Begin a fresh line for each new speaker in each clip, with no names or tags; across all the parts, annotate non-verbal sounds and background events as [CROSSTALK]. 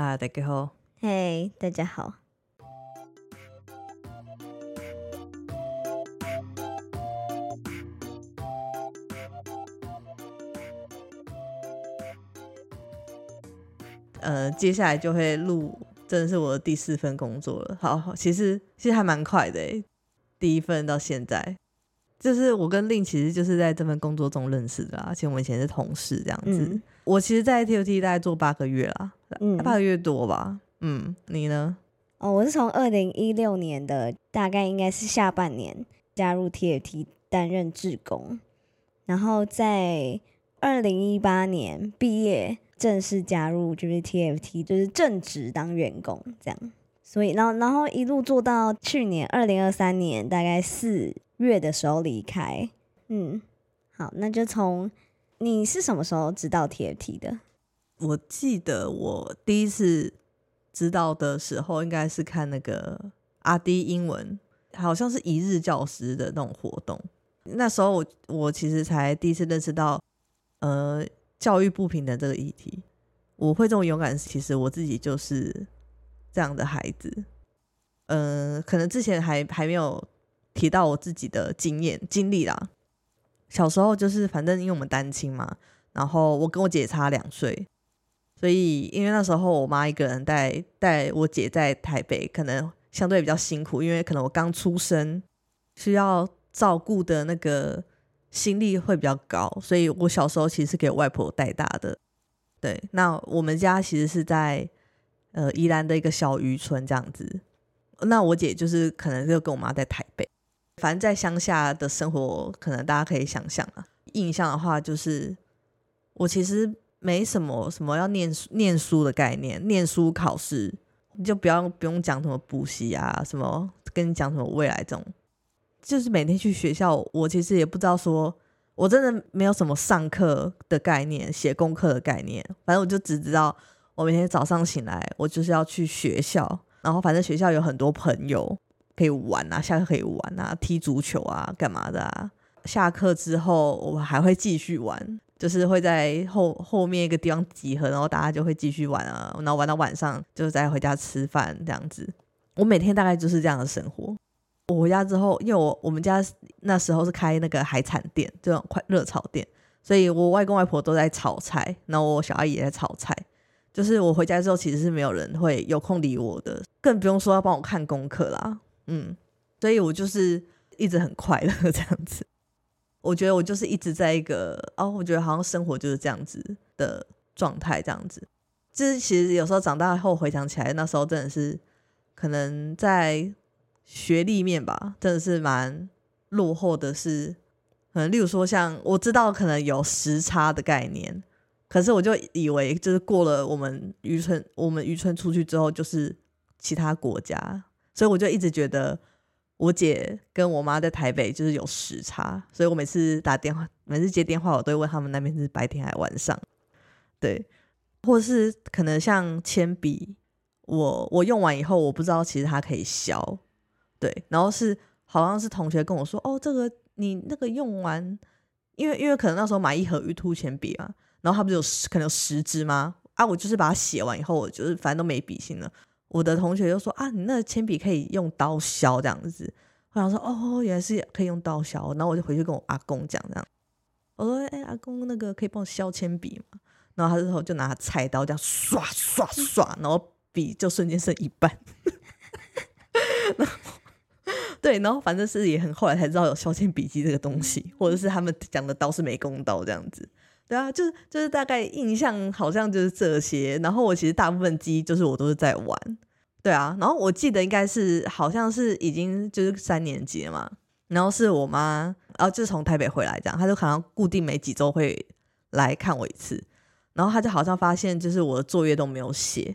嗨，大家好。
嘿，大家好。
呃，接下来就会录，真的是我的第四份工作了。好，其实其实还蛮快的诶，第一份到现在，就是我跟令其实就是在这份工作中认识的，而且我们以前是同事这样子。我其实，在 TOT 大概做八个月啦，嗯，八个月多吧。嗯，你呢？
哦，我是从二零一六年的大概应该是下半年加入 TFT 担任志工，然后在二零一八年毕业正式加入就是 TFT，就是正职当员工这样。所以，然后然后一路做到去年二零二三年大概四月的时候离开。嗯，好，那就从你是什么时候知道 TFT 的？
我记得我第一次。知道的时候，应该是看那个阿迪英文，好像是一日教师的那种活动。那时候我我其实才第一次认识到，呃，教育不平等这个议题。我会这么勇敢，其实我自己就是这样的孩子。呃，可能之前还还没有提到我自己的经验经历啦。小时候就是反正因为我们单亲嘛，然后我跟我姐差两岁。所以，因为那时候我妈一个人带带我姐在台北，可能相对比较辛苦，因为可能我刚出生，需要照顾的那个心力会比较高，所以我小时候其实是给我外婆带大的。对，那我们家其实是在呃宜兰的一个小渔村这样子，那我姐就是可能就跟我妈在台北，反正在乡下的生活，可能大家可以想象啊。印象的话，就是我其实。没什么什么要念书念书的概念，念书考试你就不要不用讲什么补习啊，什么跟你讲什么未来这种，就是每天去学校，我其实也不知道说，我真的没有什么上课的概念，写功课的概念，反正我就只知道我每天早上醒来，我就是要去学校，然后反正学校有很多朋友可以玩啊，下课可以玩啊，踢足球啊，干嘛的啊，下课之后我们还会继续玩。就是会在后后面一个地方集合，然后大家就会继续玩啊，然后玩到晚上就再回家吃饭这样子。我每天大概就是这样的生活。我回家之后，因为我我们家那时候是开那个海产店，这种快热炒店，所以我外公外婆都在炒菜，然后我小阿姨也在炒菜。就是我回家之后，其实是没有人会有空理我的，更不用说要帮我看功课啦。嗯，所以我就是一直很快乐这样子。我觉得我就是一直在一个哦，我觉得好像生活就是这样子的状态，这样子。就是其实有时候长大后回想起来，那时候真的是可能在学历面吧，真的是蛮落后的。是可能例如说，像我知道可能有时差的概念，可是我就以为就是过了我们渔村，我们渔村出去之后就是其他国家，所以我就一直觉得。我姐跟我妈在台北，就是有时差，所以我每次打电话，每次接电话，我都会问他们那边是白天还是晚上，对，或者是可能像铅笔，我我用完以后，我不知道其实它可以消，对，然后是好像是同学跟我说，哦，这个你那个用完，因为因为可能那时候买一盒玉兔铅笔嘛，然后它不是有十可能有十支吗？啊，我就是把它写完以后，我就是反正都没笔芯了。我的同学就说啊，你那铅笔可以用刀削这样子。我想说哦，原来是可以用刀削。然后我就回去跟我阿公讲这样。我说哎，阿公那个可以帮我削铅笔吗？然后他之后就拿菜刀这样刷刷刷，然后笔就瞬间剩一半。[LAUGHS] 然后对，然后反正是也很后来才知道有削铅笔机这个东西，或者是他们讲的刀是美工刀这样子。对啊，就是就是大概印象好像就是这些，然后我其实大部分记忆就是我都是在玩，对啊，然后我记得应该是好像是已经就是三年级嘛，然后是我妈，然后就从台北回来这样，她就好像固定每几周会来看我一次，然后她就好像发现就是我的作业都没有写，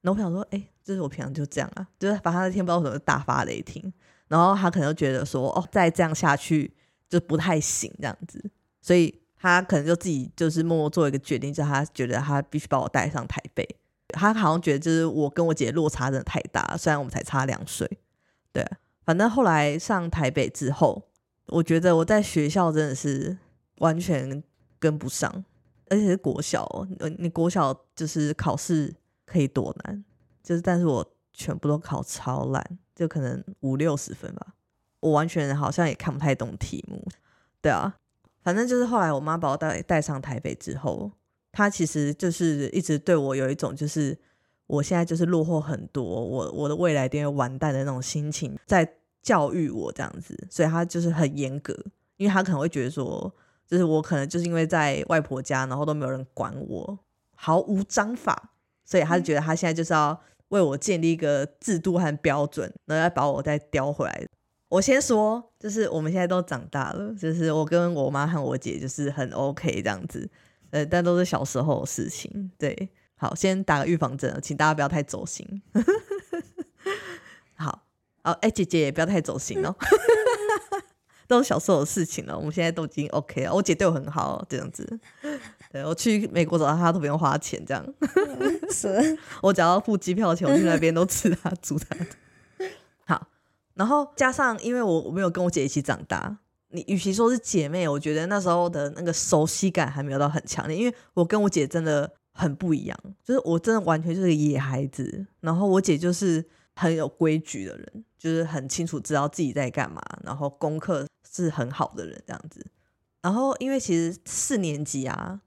然后我想说，哎，就是我平常就这样啊，就是反正那天不知道什么大发雷霆，然后她可能觉得说，哦，再这样下去就不太行这样子，所以。他可能就自己就是默默做一个决定，就他觉得他必须把我带上台北。他好像觉得就是我跟我姐落差真的太大，虽然我们才差两岁。对，反正后来上台北之后，我觉得我在学校真的是完全跟不上，而且是国小，呃，你国小就是考试可以多难，就是但是我全部都考超烂，就可能五六十分吧。我完全好像也看不太懂题目，对啊，反正就是后来我妈把我带带上台北之后，她其实就是一直对我有一种就是我现在就是落后很多，我我的未来一定会完蛋的那种心情在教育我这样子，所以她就是很严格，因为她可能会觉得说，就是我可能就是因为在外婆家，然后都没有人管我，毫无章法，所以她就觉得她现在就是要为我建立一个制度和标准，然后要把我再叼回来。我先说，就是我们现在都长大了，就是我跟我妈和我姐就是很 OK 这样子，呃，但都是小时候的事情。对，好，先打个预防针，请大家不要太走心。[LAUGHS] 好，哦，哎，姐姐也不要太走心哦，[LAUGHS] 都是小时候的事情了，我们现在都已经 OK 了。我姐对我很好，这样子，对我去美国找她都不用花钱，这样，[LAUGHS]
是
我只要付机票钱，我去那边都吃她煮她的。然后加上，因为我我没有跟我姐一起长大，你与其说是姐妹，我觉得那时候的那个熟悉感还没有到很强烈。因为我跟我姐真的很不一样，就是我真的完全就是个野孩子，然后我姐就是很有规矩的人，就是很清楚知道自己在干嘛，然后功课是很好的人这样子。然后因为其实四年级啊，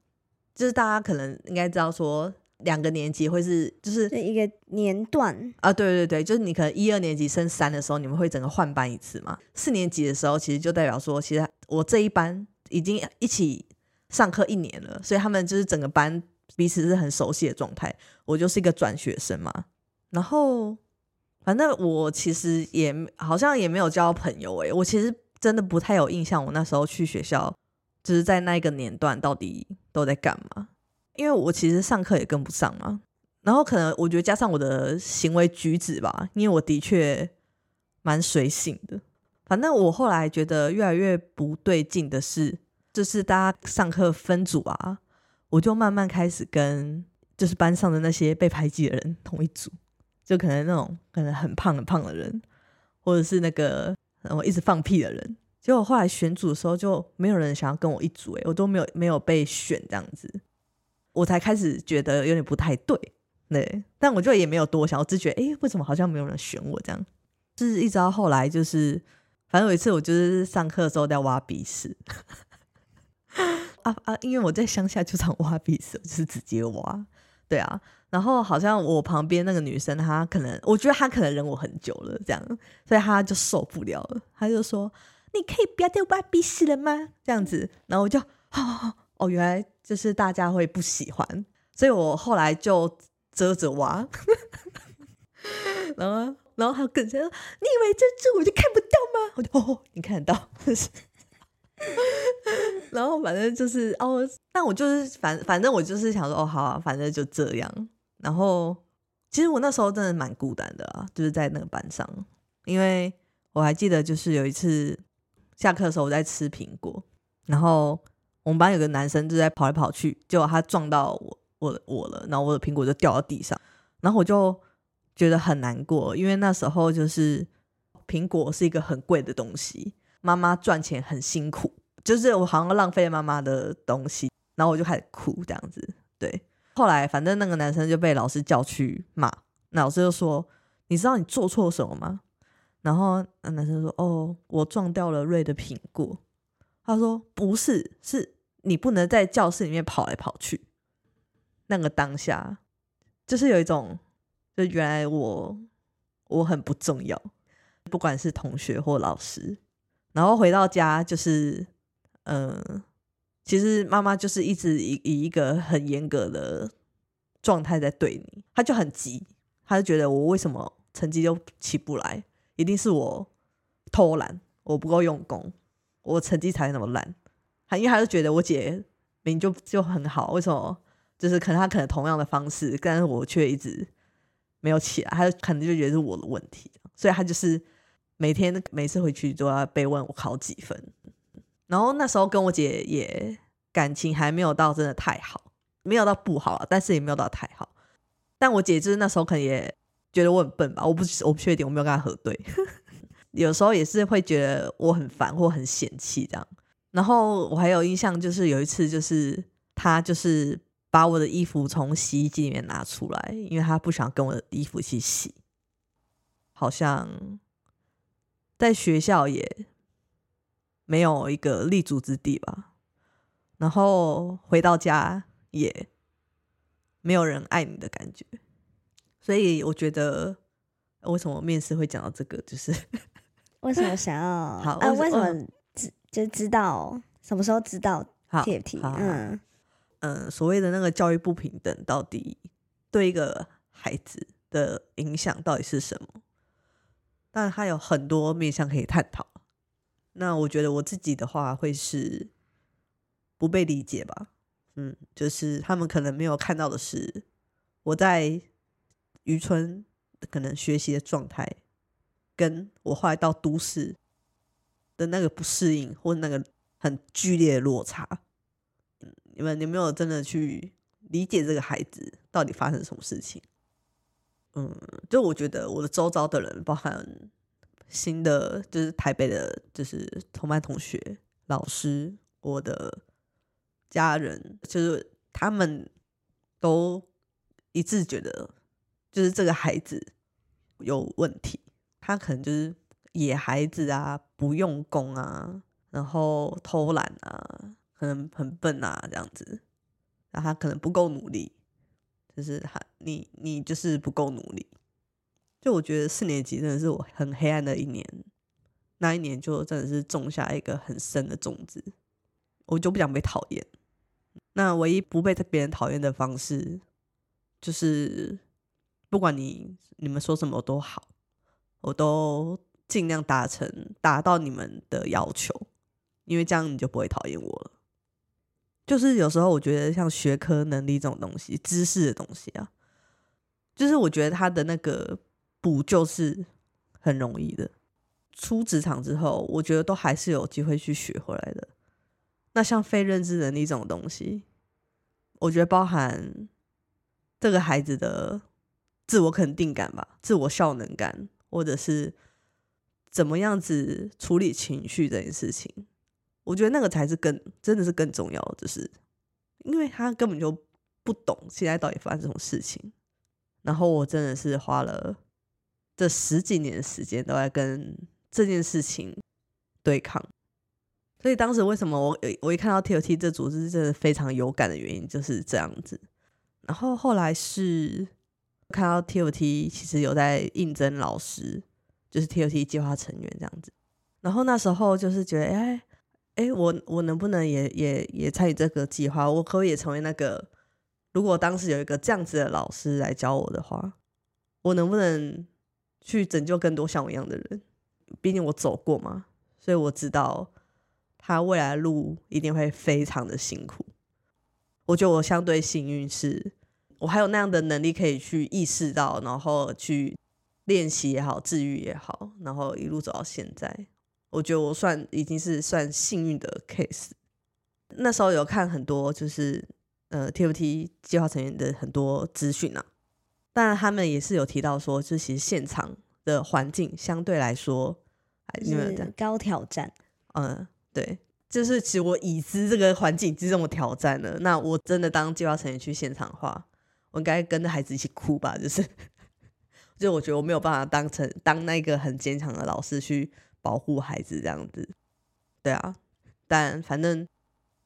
就是大家可能应该知道说。两个年级会是就是
一个年段
啊，对对对，就是你可能一二年级升三的时候，你们会整个换班一次嘛。四年级的时候，其实就代表说，其实我这一班已经一起上课一年了，所以他们就是整个班彼此是很熟悉的状态。我就是一个转学生嘛，然后反正我其实也好像也没有交朋友诶，我其实真的不太有印象，我那时候去学校就是在那一个年段到底都在干嘛。因为我其实上课也跟不上嘛，然后可能我觉得加上我的行为举止吧，因为我的确蛮随性的。反正我后来觉得越来越不对劲的是，就是大家上课分组啊，我就慢慢开始跟就是班上的那些被排挤的人同一组，就可能那种可能很胖很胖的人，或者是那个我一直放屁的人。结果后来选组的时候就没有人想要跟我一组，诶，我都没有没有被选这样子。我才开始觉得有点不太对，对，但我就也没有多想，我只觉得，哎，为什么好像没有人选我这样？就是一直到后来，就是反正有一次我就是上课的时候在挖鼻屎，啊啊，因为我在乡下就常挖鼻屎，就是直接挖，对啊，然后好像我旁边那个女生，她可能我觉得她可能忍我很久了，这样，所以她就受不了了，她就说：“你可以不要再挖鼻屎了吗？”这样子，然后我就，哦，[LAUGHS] 哦原来。就是大家会不喜欢，所以我后来就遮着挖，[LAUGHS] 然后然后他更说：“你以为遮住我就看不到吗？”我就哦，你看得到，[LAUGHS] 然后反正就是哦，但我就是反反正我就是想说哦，好，啊，反正就这样。然后其实我那时候真的蛮孤单的啊，就是在那个班上，因为我还记得就是有一次下课的时候我在吃苹果，然后。我们班有个男生就在跑来跑去，结果他撞到我我我了，然后我的苹果就掉到地上，然后我就觉得很难过，因为那时候就是苹果是一个很贵的东西，妈妈赚钱很辛苦，就是我好像浪费妈妈的东西，然后我就开始哭这样子。对，后来反正那个男生就被老师叫去骂，那老师就说：“你知道你做错什么吗？”然后那男生说：“哦，我撞掉了瑞的苹果。”他说：“不是，是。”你不能在教室里面跑来跑去，那个当下就是有一种，就原来我我很不重要，不管是同学或老师。然后回到家就是，嗯，其实妈妈就是一直以以一个很严格的状态在对你，他就很急，他就觉得我为什么成绩就起不来，一定是我偷懒，我不够用功，我成绩才那么烂。他因为他就觉得我姐明就就很好，为什么？就是可能他可能同样的方式，但是我却一直没有起来，他可能就觉得是我的问题，所以他就是每天每次回去都要被问我考几分。然后那时候跟我姐也感情还没有到真的太好，没有到不好，但是也没有到太好。但我姐就是那时候可能也觉得我很笨吧，我不我不确定，我没有跟她核对。[LAUGHS] 有时候也是会觉得我很烦或很嫌弃这样。然后我还有印象，就是有一次，就是他就是把我的衣服从洗衣机里面拿出来，因为他不想跟我的衣服一起洗。好像在学校也没有一个立足之地吧。然后回到家也没有人爱你的感觉。所以我觉得，为什么面试会讲到这个，就是 [LAUGHS]
为什么想要
好
啊？
为什
么知就知道什么时候知道
好
TFT？嗯，
嗯，所谓的那个教育不平等，到底对一个孩子的影响到底是什么？当然，它有很多面向可以探讨。那我觉得我自己的话，会是不被理解吧。嗯，就是他们可能没有看到的是，我在渔村可能学习的状态，跟我后来到都市的那个不适应，或那个很剧烈的落差。你们有没有真的去理解这个孩子到底发生什么事情？嗯，就我觉得我的周遭的人，包含新的就是台北的，就是同班同学、老师、我的家人，就是他们都一致觉得，就是这个孩子有问题，他可能就是野孩子啊，不用功啊，然后偷懒啊，可能很笨啊，这样子，然他可能不够努力，就是他你你就是不够努力。就我觉得四年级真的是我很黑暗的一年，那一年就真的是种下一个很深的种子，我就不想被讨厌。那唯一不被别人讨厌的方式，就是不管你你们说什么都好，我都尽量达成达到你们的要求，因为这样你就不会讨厌我了。就是有时候我觉得像学科能力这种东西，知识的东西啊，就是我觉得他的那个补救是很容易的。出职场之后，我觉得都还是有机会去学回来的。那像非认知能力这种东西，我觉得包含这个孩子的自我肯定感吧，自我效能感，或者是怎么样子处理情绪这件事情，我觉得那个才是更真的是更重要的，就是因为他根本就不懂现在到底发生什么事情。然后我真的是花了这十几年的时间都在跟这件事情对抗。所以当时为什么我我一看到 TOT 这组织真的非常有感的原因就是这样子。然后后来是看到 TOT 其实有在应征老师，就是 TOT 计划成员这样子。然后那时候就是觉得，哎哎，我我能不能也也也参与这个计划？我可不可以成为那个？如果当时有一个这样子的老师来教我的话，我能不能去拯救更多像我一样的人？毕竟我走过嘛，所以我知道他未来路一定会非常的辛苦。我觉得我相对幸运，是我还有那样的能力可以去意识到，然后去练习也好，治愈也好，然后一路走到现在。我觉得我算已经是算幸运的 case。那时候有看很多就是呃 TFT 计划成员的很多资讯啊，当然他们也是有提到说，就其实现场的环境相对来说，哎，你们
是高挑战，
嗯，对，就是其实我已知这个环境已经这么挑战了，那我真的当计划成员去现场的话，我应该跟着孩子一起哭吧，就是，就我觉得我没有办法当成当那个很坚强的老师去保护孩子这样子，对啊，但反正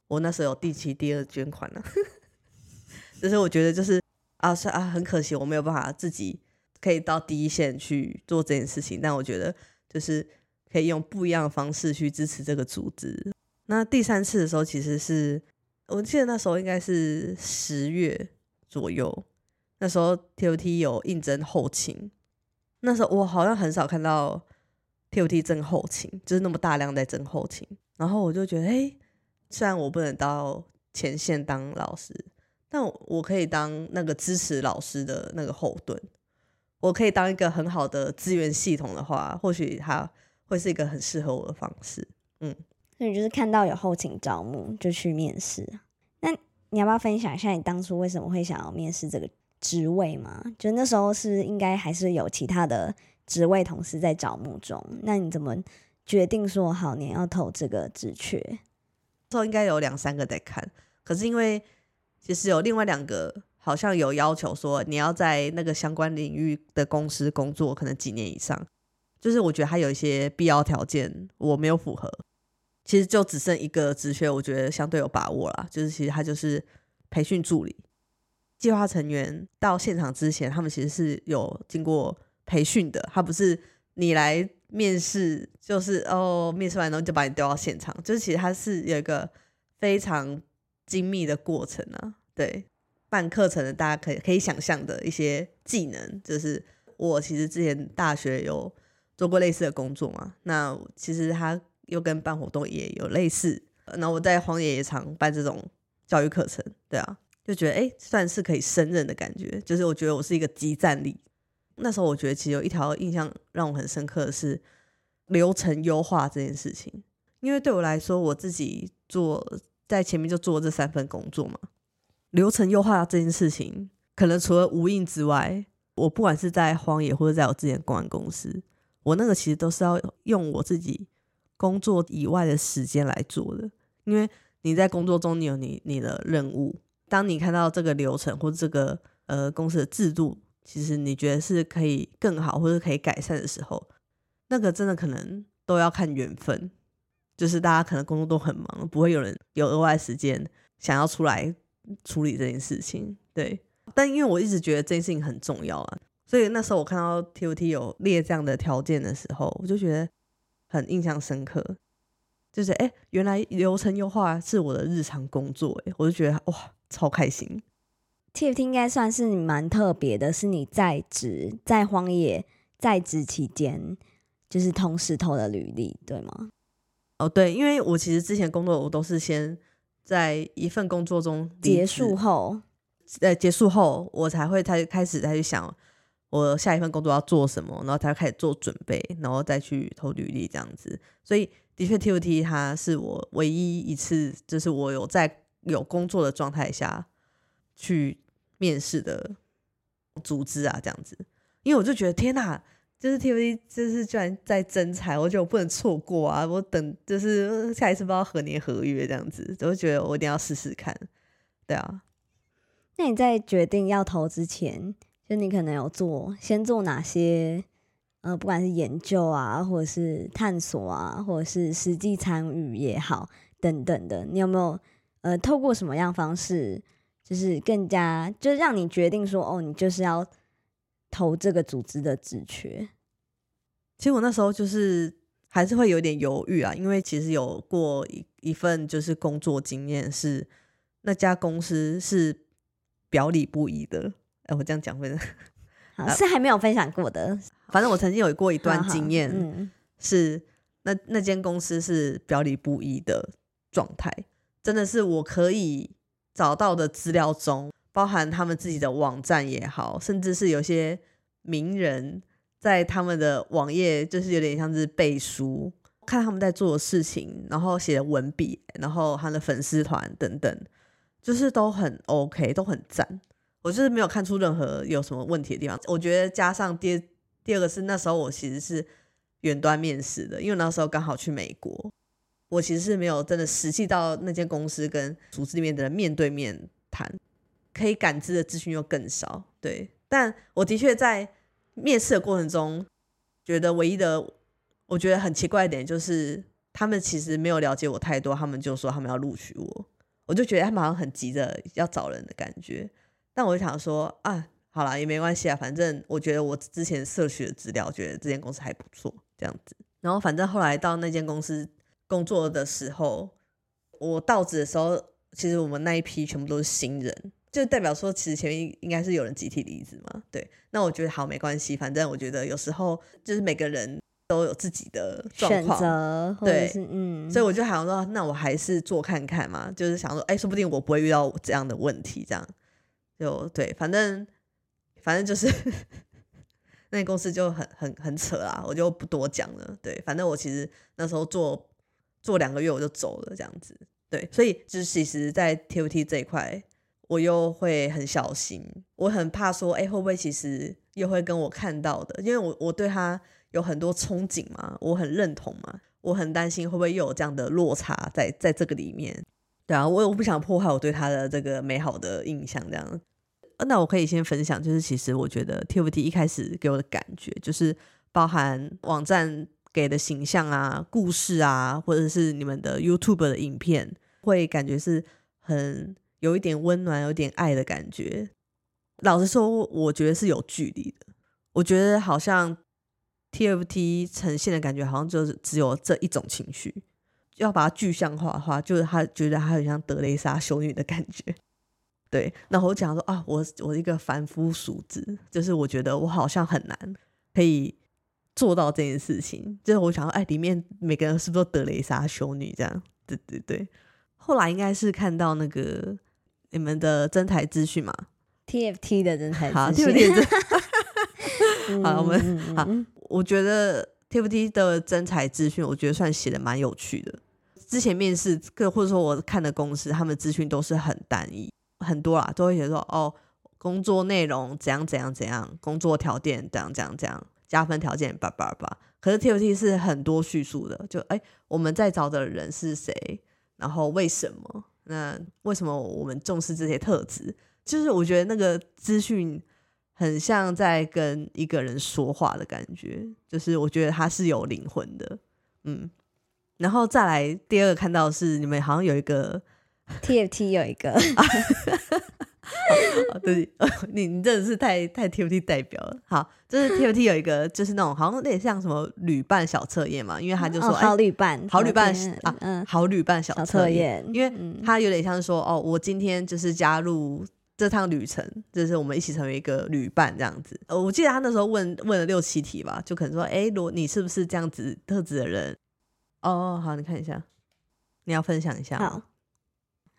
我那时候有第七、第二捐款了，[LAUGHS] 就是我觉得就是啊是啊，很可惜我没有办法自己可以到第一线去做这件事情，但我觉得就是可以用不一样的方式去支持这个组织。那第三次的时候，其实是我记得那时候应该是十月左右，那时候 TOT 有应征后勤，那时候我好像很少看到 TOT 征后勤，就是那么大量在征后勤，然后我就觉得，哎，虽然我不能到前线当老师，但我可以当那个支持老师的那个后盾，我可以当一个很好的资源系统的话，或许它会是一个很适合我的方式。嗯，
所以就是看到有后勤招募就去面试。那你要不要分享一下你当初为什么会想要面试这个职位吗？就那时候是应该还是有其他的职位同事在招募中，那你怎么决定说好你要投这个职缺？
之后应该有两三个在看，可是因为其实有另外两个好像有要求说你要在那个相关领域的公司工作，可能几年以上。就是我觉得他有一些必要条件我没有符合，其实就只剩一个职缺，我觉得相对有把握啦。就是其实他就是培训助理，计划成员到现场之前，他们其实是有经过培训的，他不是你来面试就是哦，面试完然后就把你丢到现场，就是其实他是有一个非常精密的过程啊。对，办课程的大家可以可以想象的一些技能，就是我其实之前大学有。做过类似的工作嘛？那其实他又跟办活动也有类似。那我在荒野也常办这种教育课程，对啊，就觉得哎，算是可以胜任的感觉。就是我觉得我是一个集战力。那时候我觉得其实有一条印象让我很深刻的是流程优化这件事情，因为对我来说，我自己做在前面就做这三份工作嘛，流程优化这件事情，可能除了无印之外，我不管是在荒野或者在我之前公安公司。我那个其实都是要用我自己工作以外的时间来做的，因为你在工作中你有你你的任务，当你看到这个流程或者这个呃公司的制度，其实你觉得是可以更好或者可以改善的时候，那个真的可能都要看缘分，就是大家可能工作都很忙，不会有人有额外时间想要出来处理这件事情，对。但因为我一直觉得这件事情很重要啊。所以那时候我看到 T O T 有列这样的条件的时候，我就觉得很印象深刻，就是哎，原来流程优化是我的日常工作，哎，我就觉得哇，超开心。
T F T 应该算是蛮特别的，是你在职在荒野在职期间，就是同时投的履历，对吗？
哦，对，因为我其实之前工作我都是先在一份工作中
结束后，
呃，结束后我才会才开始再去想。我下一份工作要做什么，然后才开始做准备，然后再去投履历这样子。所以的确，T O T 它是我唯一一次，就是我有在有工作的状态下去面试的组织啊，这样子。因为我就觉得天哪，就是 T O T 就是居然在征才，我觉得我不能错过啊！我等就是下一次不知道何年何月这样子，我就觉得我一定要试试看。对啊，
那你在决定要投之前？就你可能有做，先做哪些？呃，不管是研究啊，或者是探索啊，或者是实际参与也好，等等的，你有没有呃，透过什么样方式，就是更加，就是让你决定说，哦，你就是要投这个组织的职缺？
其实我那时候就是还是会有点犹豫啊，因为其实有过一一份就是工作经验，是那家公司是表里不一的。哎我这样讲会的，
是还没有分享过的。
反正我曾经有过一段经验，是那那间公司是表里不一的状态，真的是我可以找到的资料中，包含他们自己的网站也好，甚至是有些名人在他们的网页，就是有点像是背书，看他们在做的事情，然后写的文笔，然后他的粉丝团等等，就是都很 OK，都很赞。我就是没有看出任何有什么问题的地方。我觉得加上第第二个是那时候我其实是远端面试的，因为那时候刚好去美国，我其实是没有真的实际到那间公司跟组织里面的人面对面谈，可以感知的资讯又更少。对，但我的确在面试的过程中，觉得唯一的我觉得很奇怪一点就是他们其实没有了解我太多，他们就说他们要录取我，我就觉得他们好像很急着要找人的感觉。但我就想说啊，好了也没关系啊，反正我觉得我之前摄取的资料，觉得这间公司还不错，这样子。然后反正后来到那间公司工作的时候，我到职的时候，其实我们那一批全部都是新人，就代表说其实前面应该是有人集体离职嘛。对，那我觉得好没关系，反正我觉得有时候就是每个人都有自己的状况，对，嗯，所以我就想说，那我还是做看看嘛，就是想说，哎，说不定我不会遇到这样的问题，这样。就对，反正反正就是 [LAUGHS] 那公司就很很很扯啊，我就不多讲了。对，反正我其实那时候做做两个月我就走了，这样子。对，所以就是其实，在 T O T 这一块，我又会很小心，我很怕说，哎，会不会其实又会跟我看到的，因为我我对他有很多憧憬嘛，我很认同嘛，我很担心会不会又有这样的落差在在这个里面。对啊，我我不想破坏我对他的这个美好的印象，这样。那我可以先分享，就是其实我觉得 TFT 一开始给我的感觉，就是包含网站给的形象啊、故事啊，或者是你们的 YouTube 的影片，会感觉是很有一点温暖、有点爱的感觉。老实说，我觉得是有距离的。我觉得好像 TFT 呈现的感觉，好像就是只有这一种情绪。要把它具象化的话，就是他觉得他很像德蕾莎修女的感觉。对，然后我讲说啊，我我一个凡夫俗子，就是我觉得我好像很难可以做到这件事情。就是我想说，哎，里面每个人是不是都德蕾莎修女这样？对对对。后来应该是看到那个你们的真才资讯嘛
，TFT 的真才
资讯。[LAUGHS] [LAUGHS] 好，我们好，我觉得 TFT 的真才资讯，我觉得算写的蛮有趣的。之前面试各或者说我看的公司，他们资讯都是很单一。很多啦，都会写说哦，工作内容怎样怎样怎样，工作条件怎样怎样怎样，加分条件叭叭叭。可是 TOT 是很多叙述的，就哎，我们在找的人是谁，然后为什么？那为什么我们重视这些特质？就是我觉得那个资讯很像在跟一个人说话的感觉，就是我觉得他是有灵魂的，嗯。然后再来第二个看到是你们好像有一个。[LAUGHS]
TFT 有一个，[LAUGHS]
对，你你真的是太太 TFT 代表了。好，就是 TFT 有一个，就是那种好像有点像什么旅伴小测验嘛，因为他就说
好旅伴，
好旅伴啊，嗯，好旅伴小测验，因为他有点像是说哦，我今天就是加入这趟旅程，就是我们一起成为一个旅伴这样子。呃，我记得他那时候问问了六七题吧，就可能说，哎，如果你是不是这样子特质的人？哦，好，你看一下，你要分享一下。
好。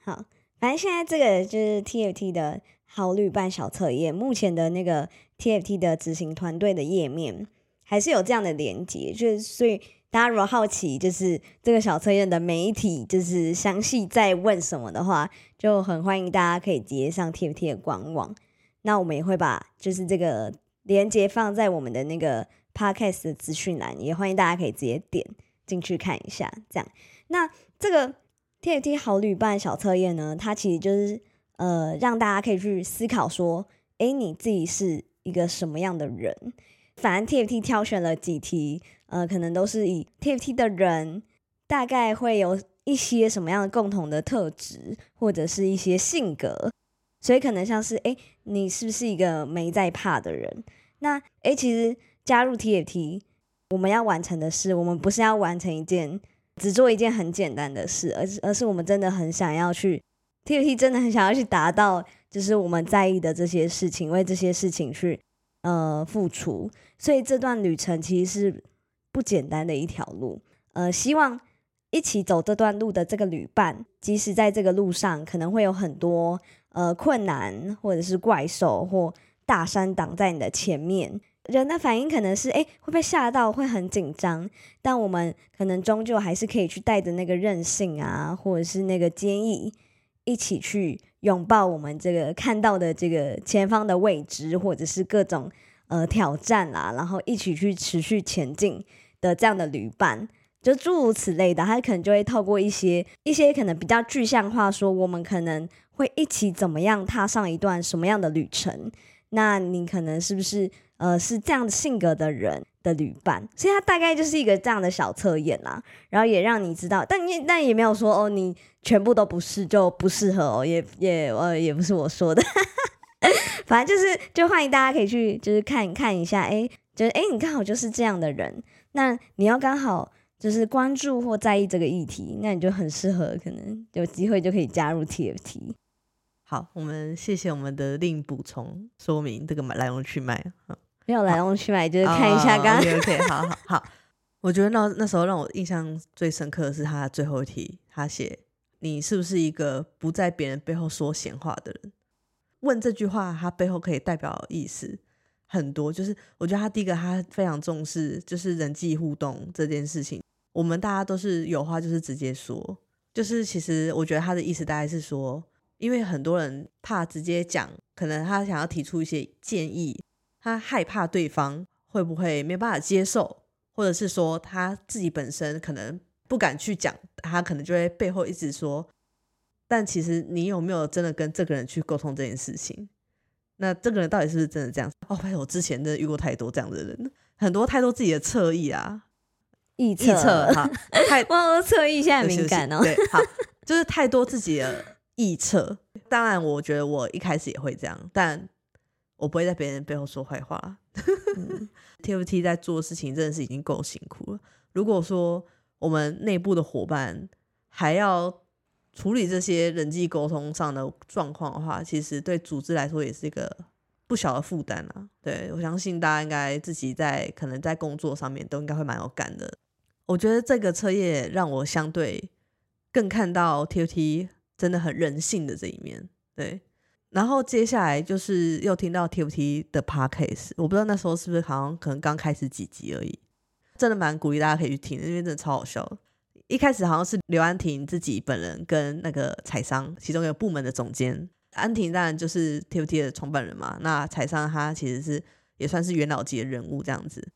好，反正现在这个就是 TFT 的好旅伴小测验，目前的那个 TFT 的执行团队的页面还是有这样的连接，就是所以大家如果好奇，就是这个小测验的媒体就是详细在问什么的话，就很欢迎大家可以直接上 TFT 的官网。那我们也会把就是这个连接放在我们的那个 Podcast 的资讯栏，也欢迎大家可以直接点进去看一下。这样，那这个。TFT 好旅伴小测验呢，它其实就是呃，让大家可以去思考说，哎，你自己是一个什么样的人？反正 TFT 挑选了几题，呃，可能都是以 TFT 的人大概会有一些什么样的共同的特质，或者是一些性格，所以可能像是，哎，你是不是一个没在怕的人？那，哎，其实加入 TFT，我们要完成的是，我们不是要完成一件。只做一件很简单的事，而是而是我们真的很想要去，TFT 真的很想要去达到，就是我们在意的这些事情，为这些事情去呃付出。所以这段旅程其实是不简单的一条路。呃，希望一起走这段路的这个旅伴，即使在这个路上可能会有很多呃困难，或者是怪兽或大山挡在你的前面。人的反应可能是，哎，会被吓到，会很紧张。但我们可能终究还是可以去带着那个韧性啊，或者是那个坚毅，一起去拥抱我们这个看到的这个前方的未知，或者是各种呃挑战啦，然后一起去持续前进的这样的旅伴，就诸如此类的。他可能就会透过一些一些可能比较具象化，说我们可能会一起怎么样踏上一段什么样的旅程。那你可能是不是？呃，是这样性格的人的旅伴，所以他大概就是一个这样的小测验啦，然后也让你知道，但你但也没有说哦，你全部都不是就不适合哦，也也呃也不是我说的，[LAUGHS] 反正就是就欢迎大家可以去就是看看一下，哎，就是哎你刚好就是这样的人，那你要刚好就是关注或在意这个议题，那你就很适合，可能有机会就可以加入 TFT。
好，我们谢谢我们的另补充说明这个来龙去脉
没有来龙去脉，就是看一下刚刚。[LAUGHS]
OK，好好好。我觉得那那时候让我印象最深刻的是他最后一题，他写你是不是一个不在别人背后说闲话的人？问这句话，他背后可以代表意思很多。就是我觉得他第一个，他非常重视就是人际互动这件事情。我们大家都是有话就是直接说，就是其实我觉得他的意思大概是说，因为很多人怕直接讲，可能他想要提出一些建议。他害怕对方会不会没办法接受，或者是说他自己本身可能不敢去讲，他可能就会背后一直说。但其实你有没有真的跟这个人去沟通这件事情？那这个人到底是不是真的这样？哦，发现我之前真的遇过太多这样的人，很多太多自己的侧翼啊，
臆
臆测哈，[LAUGHS] 太
哇，侧翼现在很敏感哦。
对，好，就是太多自己的臆测。当然，我觉得我一开始也会这样，但我不会在别人背后说坏话。[LAUGHS] TFT 在做事情真的是已经够辛苦了。如果说我们内部的伙伴还要处理这些人际沟通上的状况的话，其实对组织来说也是一个不小的负担啊。对我相信大家应该自己在可能在工作上面都应该会蛮有感的。我觉得这个车业让我相对更看到 TFT 真的很人性的这一面。对，然后接下来就是又听到 TFT 的 Podcast，我不知道那时候是不是好像可能刚开始几集而已，真的蛮鼓励大家可以去听，因为真的超好笑。一开始好像是刘安婷自己本人跟那个彩商其中一个部门的总监，安婷当然就是 TFT 的创办人嘛，那彩商他其实是也算是元老级的人物这样子，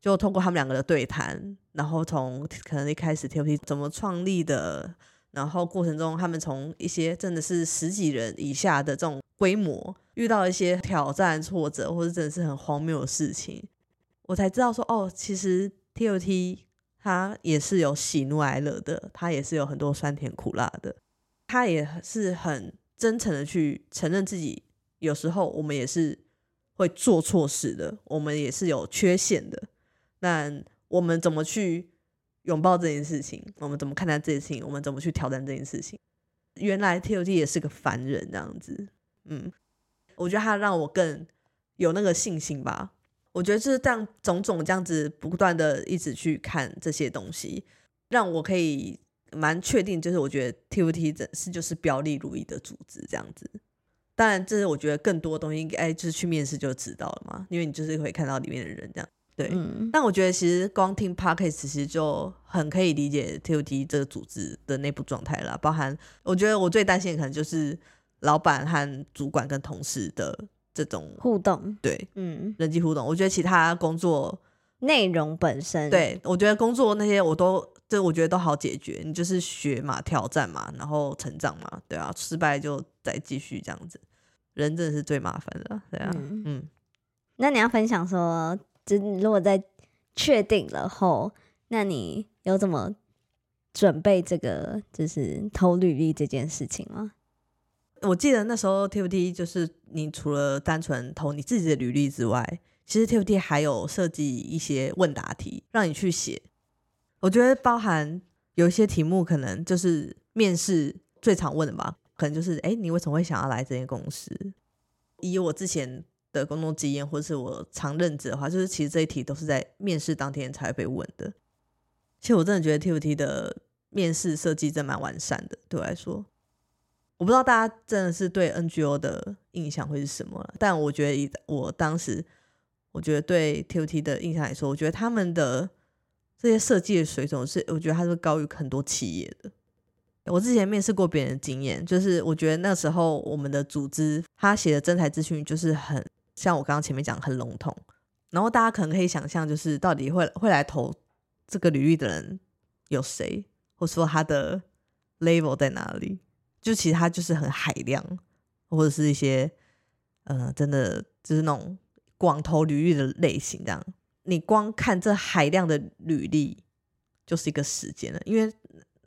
就通过他们两个的对谈，然后从可能一开始 TFT 怎么创立的，然后过程中他们从一些真的是十几人以下的这种规模，遇到一些挑战挫折，或者真的是很荒谬的事情，我才知道说哦，其实 TFT。他也是有喜怒哀乐的，他也是有很多酸甜苦辣的，他也是很真诚的去承认自己，有时候我们也是会做错事的，我们也是有缺陷的。那我们怎么去拥抱这件事情？我们怎么看待这件事情？我们怎么去挑战这件事情？原来 T O T 也是个凡人这样子，嗯，我觉得他让我更有那个信心吧。我觉得就是这样，种种这样子不断的一直去看这些东西，让我可以蛮确定，就是我觉得 TFT 真是就是表里如一的组织这样子。当然，这是我觉得更多东西，哎，就是去面试就知道了嘛，因为你就是会看到里面的人这样。对，但我觉得其实光听 Podcast 其实就很可以理解 TOT 这个组织的内部状态了，包含我觉得我最担心的可能就是老板和主管跟同事的。这种
互动，
对，嗯，人际互动，我觉得其他工作
内容本身，
对我觉得工作那些我都，这我觉得都好解决，你就是学嘛，挑战嘛，然后成长嘛，对啊，失败就再继续这样子，人真的是最麻烦的，对啊，嗯，
那你要分享说，就如果在确定了后，那你有怎么准备这个就是投履历这件事情吗？
我记得那时候 TFT 就是你除了单纯投你自己的履历之外，其实 TFT 还有设计一些问答题让你去写。我觉得包含有一些题目可能就是面试最常问的吧，可能就是哎，你为什么会想要来这间公司？以我之前的工作经验或是我常任职的话，就是其实这一题都是在面试当天才会被问的。其实我真的觉得 TFT 的面试设计真蛮完善的，对我来说。我不知道大家真的是对 NGO 的印象会是什么，但我觉得以我当时，我觉得对 TOT 的印象来说，我觉得他们的这些设计的水准是，我觉得它是高于很多企业的。我之前面试过别人的经验，就是我觉得那时候我们的组织他写的真才资讯就是很像我刚刚前面讲很笼统，然后大家可能可以想象，就是到底会会来投这个履历的人有谁，或者说他的 level 在哪里。就其实他就是很海量，或者是一些呃，真的就是那种广投履历的类型。这样，你光看这海量的履历，就是一个时间了。因为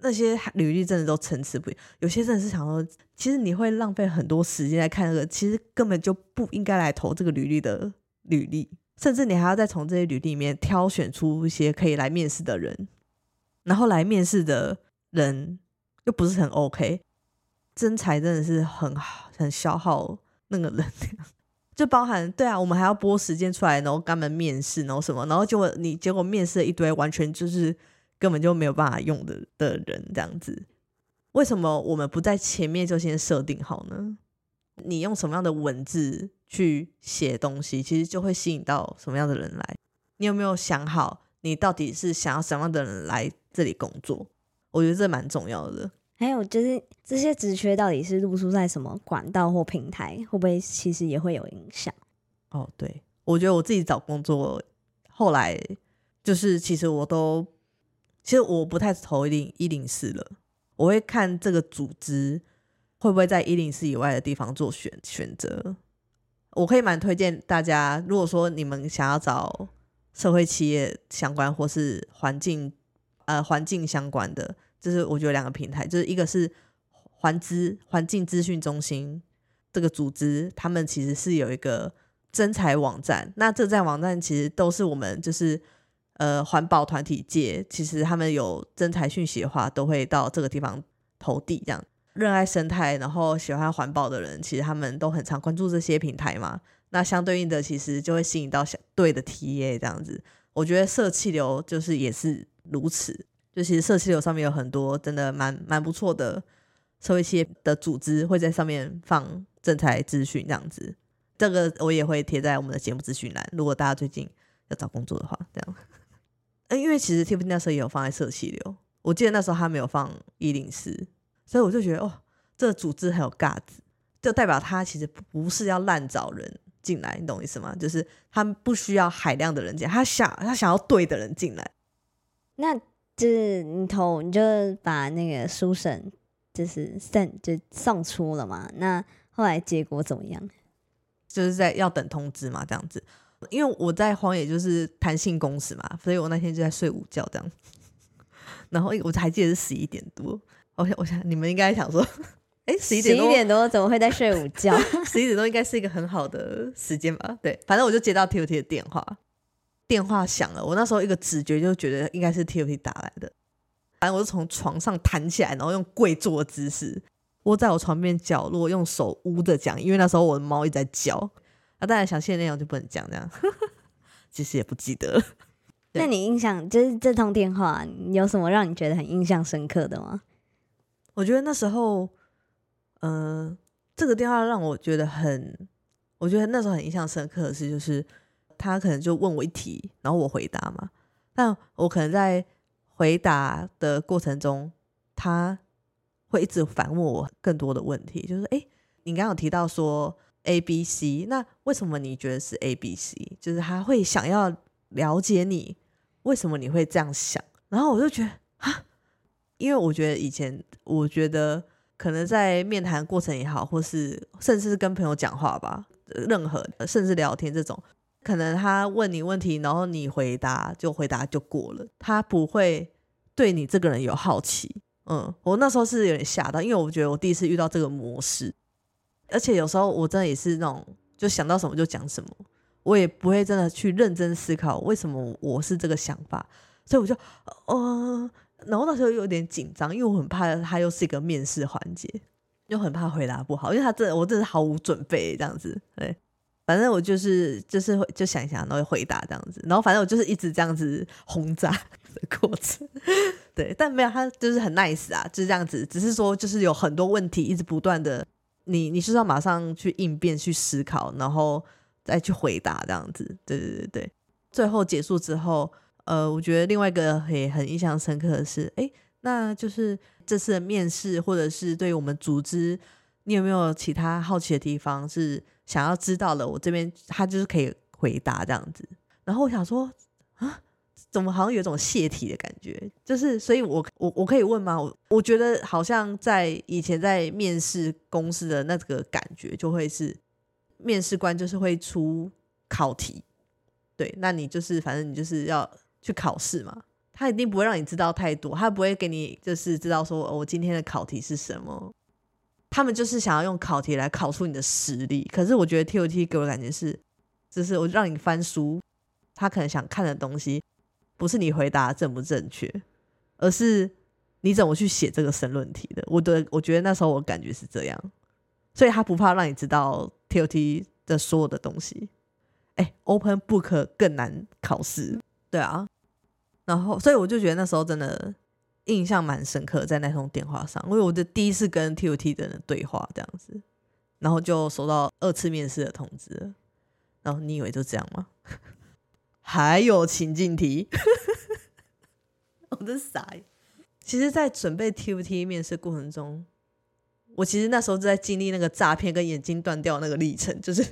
那些履历真的都参差不一，有些真的是想说，其实你会浪费很多时间来看那个，其实根本就不应该来投这个履历的履历，甚至你还要再从这些履历里面挑选出一些可以来面试的人，然后来面试的人又不是很 OK。真才真的是很很消耗那个能量，[LAUGHS] 就包含对啊，我们还要拨时间出来，然后他们面试，然后什么，然后结果你结果面试了一堆完全就是根本就没有办法用的的人这样子，为什么我们不在前面就先设定好呢？你用什么样的文字去写东西，其实就会吸引到什么样的人来。你有没有想好，你到底是想要什么样的人来这里工作？我觉得这蛮重要的。
还有就是这些职缺到底是露出在什么管道或平台，会不会其实也会有影响？
哦，对，我觉得我自己找工作，后来就是其实我都，其实我不太投一零一零四了，我会看这个组织会不会在一零四以外的地方做选选择？我可以蛮推荐大家，如果说你们想要找社会企业相关或是环境呃环境相关的，就是我觉得两个平台，就是一个是环资环境资讯中心这个组织，他们其实是有一个征才网站，那这站网站其实都是我们就是呃环保团体界，其实他们有征才讯息的话，都会到这个地方投递这样。热爱生态，然后喜欢环保的人，其实他们都很常关注这些平台嘛。那相对应的，其实就会吸引到相对的 TA 这样子。我觉得社气流就是也是如此，就其实社气流上面有很多真的蛮蛮不错的社会企业的组织会在上面放正财资讯这样子。这个我也会贴在我们的节目资讯栏，如果大家最近要找工作的话，这样。嗯，因为其实 Tiffany 那时候也有放在社气流，我记得那时候他没有放一零四。所以我就觉得，哦，这个组织很有架子，就代表他其实不是要滥找人进来，你懂意思吗？就是他不需要海量的人进来，他想他想要对的人进来。
那就是你投，你就把那个书审就是 send 就送出了嘛？那后来结果怎么样？
就是在要等通知嘛，这样子。因为我在荒野就是弹性工时嘛，所以我那天就在睡午觉这样。然后我还记得是十一点多。我想，我想你们应该想说，哎，十一点
多，十一点多怎么会在睡午觉？[LAUGHS]
十一点多应该是一个很好的时间吧？对，反正我就接到 T O T 的电话，电话响了，我那时候一个直觉就觉得应该是 T O T 打来的。反正我就从床上弹起来，然后用跪坐姿势窝在我床边角落，用手捂着讲，因为那时候我的猫一直在叫。那当然详细的内容就不能讲，这样 [LAUGHS] 其实也不记得。
那你印象就是这通电话有什么让你觉得很印象深刻的吗？
我觉得那时候，呃，这个电话让我觉得很，我觉得那时候很印象深刻的是，就是他可能就问我一题，然后我回答嘛，但我可能在回答的过程中，他会一直反问我更多的问题，就是哎，你刚刚有提到说 A B C，那为什么你觉得是 A B C？就是他会想要了解你为什么你会这样想，然后我就觉得啊。因为我觉得以前，我觉得可能在面谈过程也好，或是甚至是跟朋友讲话吧，任何甚至聊天这种，可能他问你问题，然后你回答就回答就过了，他不会对你这个人有好奇。嗯，我那时候是有点吓到，因为我觉得我第一次遇到这个模式，而且有时候我真的也是那种就想到什么就讲什么，我也不会真的去认真思考为什么我是这个想法，所以我就呃。然后那时候有点紧张，因为我很怕他又是一个面试环节，又很怕回答不好，因为他这我真是毫无准备这样子。对，反正我就是就是就想一想，然后回答这样子。然后反正我就是一直这样子轰炸的过程。对，但没有他就是很 nice 啊，就是这样子。只是说就是有很多问题一直不断的，你你是要马上去应变、去思考，然后再去回答这样子。对对对对，最后结束之后。呃，我觉得另外一个也很印象深刻的是，哎，那就是这次的面试，或者是对于我们组织，你有没有其他好奇的地方是想要知道的？我这边他就是可以回答这样子。然后我想说，怎么好像有种泄题的感觉？就是，所以我我我可以问吗？我我觉得好像在以前在面试公司的那个感觉，就会是面试官就是会出考题，对，那你就是反正你就是要。去考试嘛，他一定不会让你知道太多，他不会给你就是知道说我今天的考题是什么，他们就是想要用考题来考出你的实力。可是我觉得 T O T 给我的感觉是，就是我让你翻书，他可能想看的东西不是你回答正不正确，而是你怎么去写这个申论题的。我的我觉得那时候我感觉是这样，所以他不怕让你知道 T O T 的所有的东西。哎，Open Book 更难考试，对啊。然后，所以我就觉得那时候真的印象蛮深刻，在那通电话上，因为我的第一次跟 T O T 的人对话这样子，然后就收到二次面试的通知，然后你以为就这样吗？还有情境题，[LAUGHS] 我真傻。其实，在准备 T O T 面试过程中，我其实那时候在经历那个诈骗跟眼睛断掉那个历程，[LAUGHS] 就是，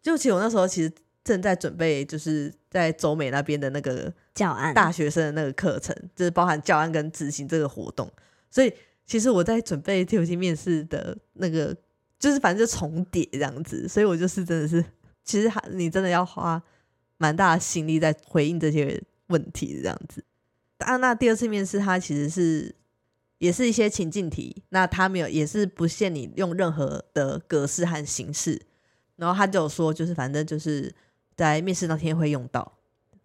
就其实我那时候其实。正在准备，就是在周美那边的那个
教案，
大学生的那个课程，就是包含教案跟执行这个活动。所以，其其实我在准备 TOT 面试的那个，就是反正就重叠这样子，所以我就是真的是，其实还你真的要花蛮大的心力在回应这些问题这样子。啊，那第二次面试他其实是也是一些情境题，那他没有也是不限你用任何的格式和形式，然后他就有说就是反正就是在面试那天会用到，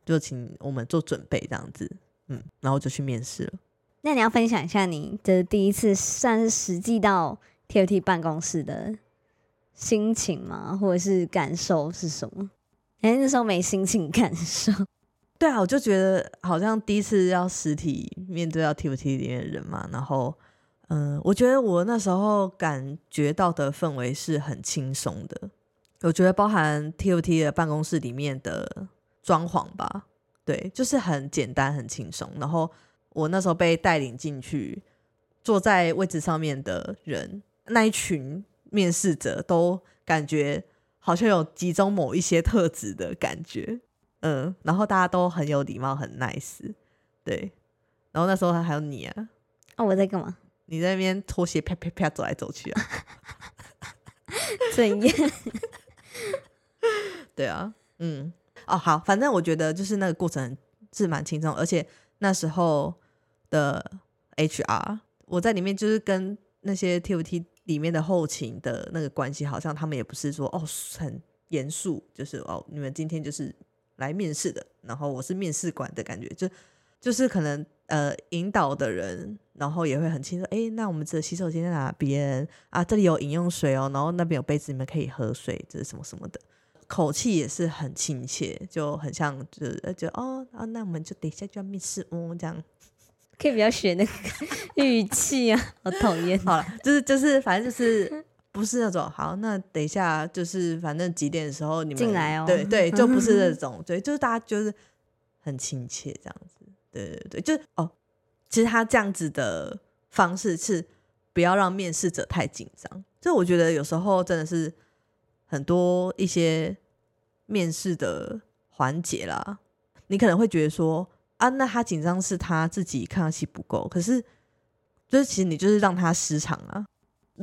就请我们做准备这样子，嗯，然后就去面试了。
那你要分享一下你的第一次算是实际到 TOT 办公室的心情吗？或者是感受是什么？哎，那时候没心情感受。[LAUGHS]
对啊，我就觉得好像第一次要实体面对到 TOT 里面的人嘛，然后，嗯，我觉得我那时候感觉到的氛围是很轻松的。我觉得包含 TOT 的办公室里面的装潢吧，对，就是很简单很轻松。然后我那时候被带领进去，坐在位置上面的人，那一群面试者都感觉好像有集中某一些特质的感觉。嗯，然后大家都很有礼貌，很 nice，对。然后那时候还有你啊，
哦，我在干嘛？
你在那边拖鞋啪啪啪走来走去啊？[LAUGHS]
怎样？[LAUGHS]
对啊，嗯，哦，好，反正我觉得就是那个过程是蛮轻松，而且那时候的 HR，我在里面就是跟那些 TOT 里面的后勤的那个关系，好像他们也不是说哦很严肃，就是哦你们今天就是。来面试的，然后我是面试官的感觉，就就是可能呃引导的人，然后也会很清楚，哎，那我们这洗手间在哪边啊？这里有饮用水哦，然后那边有杯子，你们可以喝水，这是什么什么的，口气也是很亲切，就很像，就是就哦啊，那我们就等一下就要面试哦，这样
可以不要学那个语气啊，[LAUGHS] 好讨厌。
好了，就是就是反正就是。不是那种好，那等一下就是反正几点的时候你们
进来哦。
对对，[LAUGHS] 就不是那种，对，就是大家就是很亲切这样子。对对对，就是哦，其实他这样子的方式是不要让面试者太紧张。就我觉得有时候真的是很多一些面试的环节啦，你可能会觉得说啊，那他紧张是他自己抗压性不够，可是就是其实你就是让他失常啊。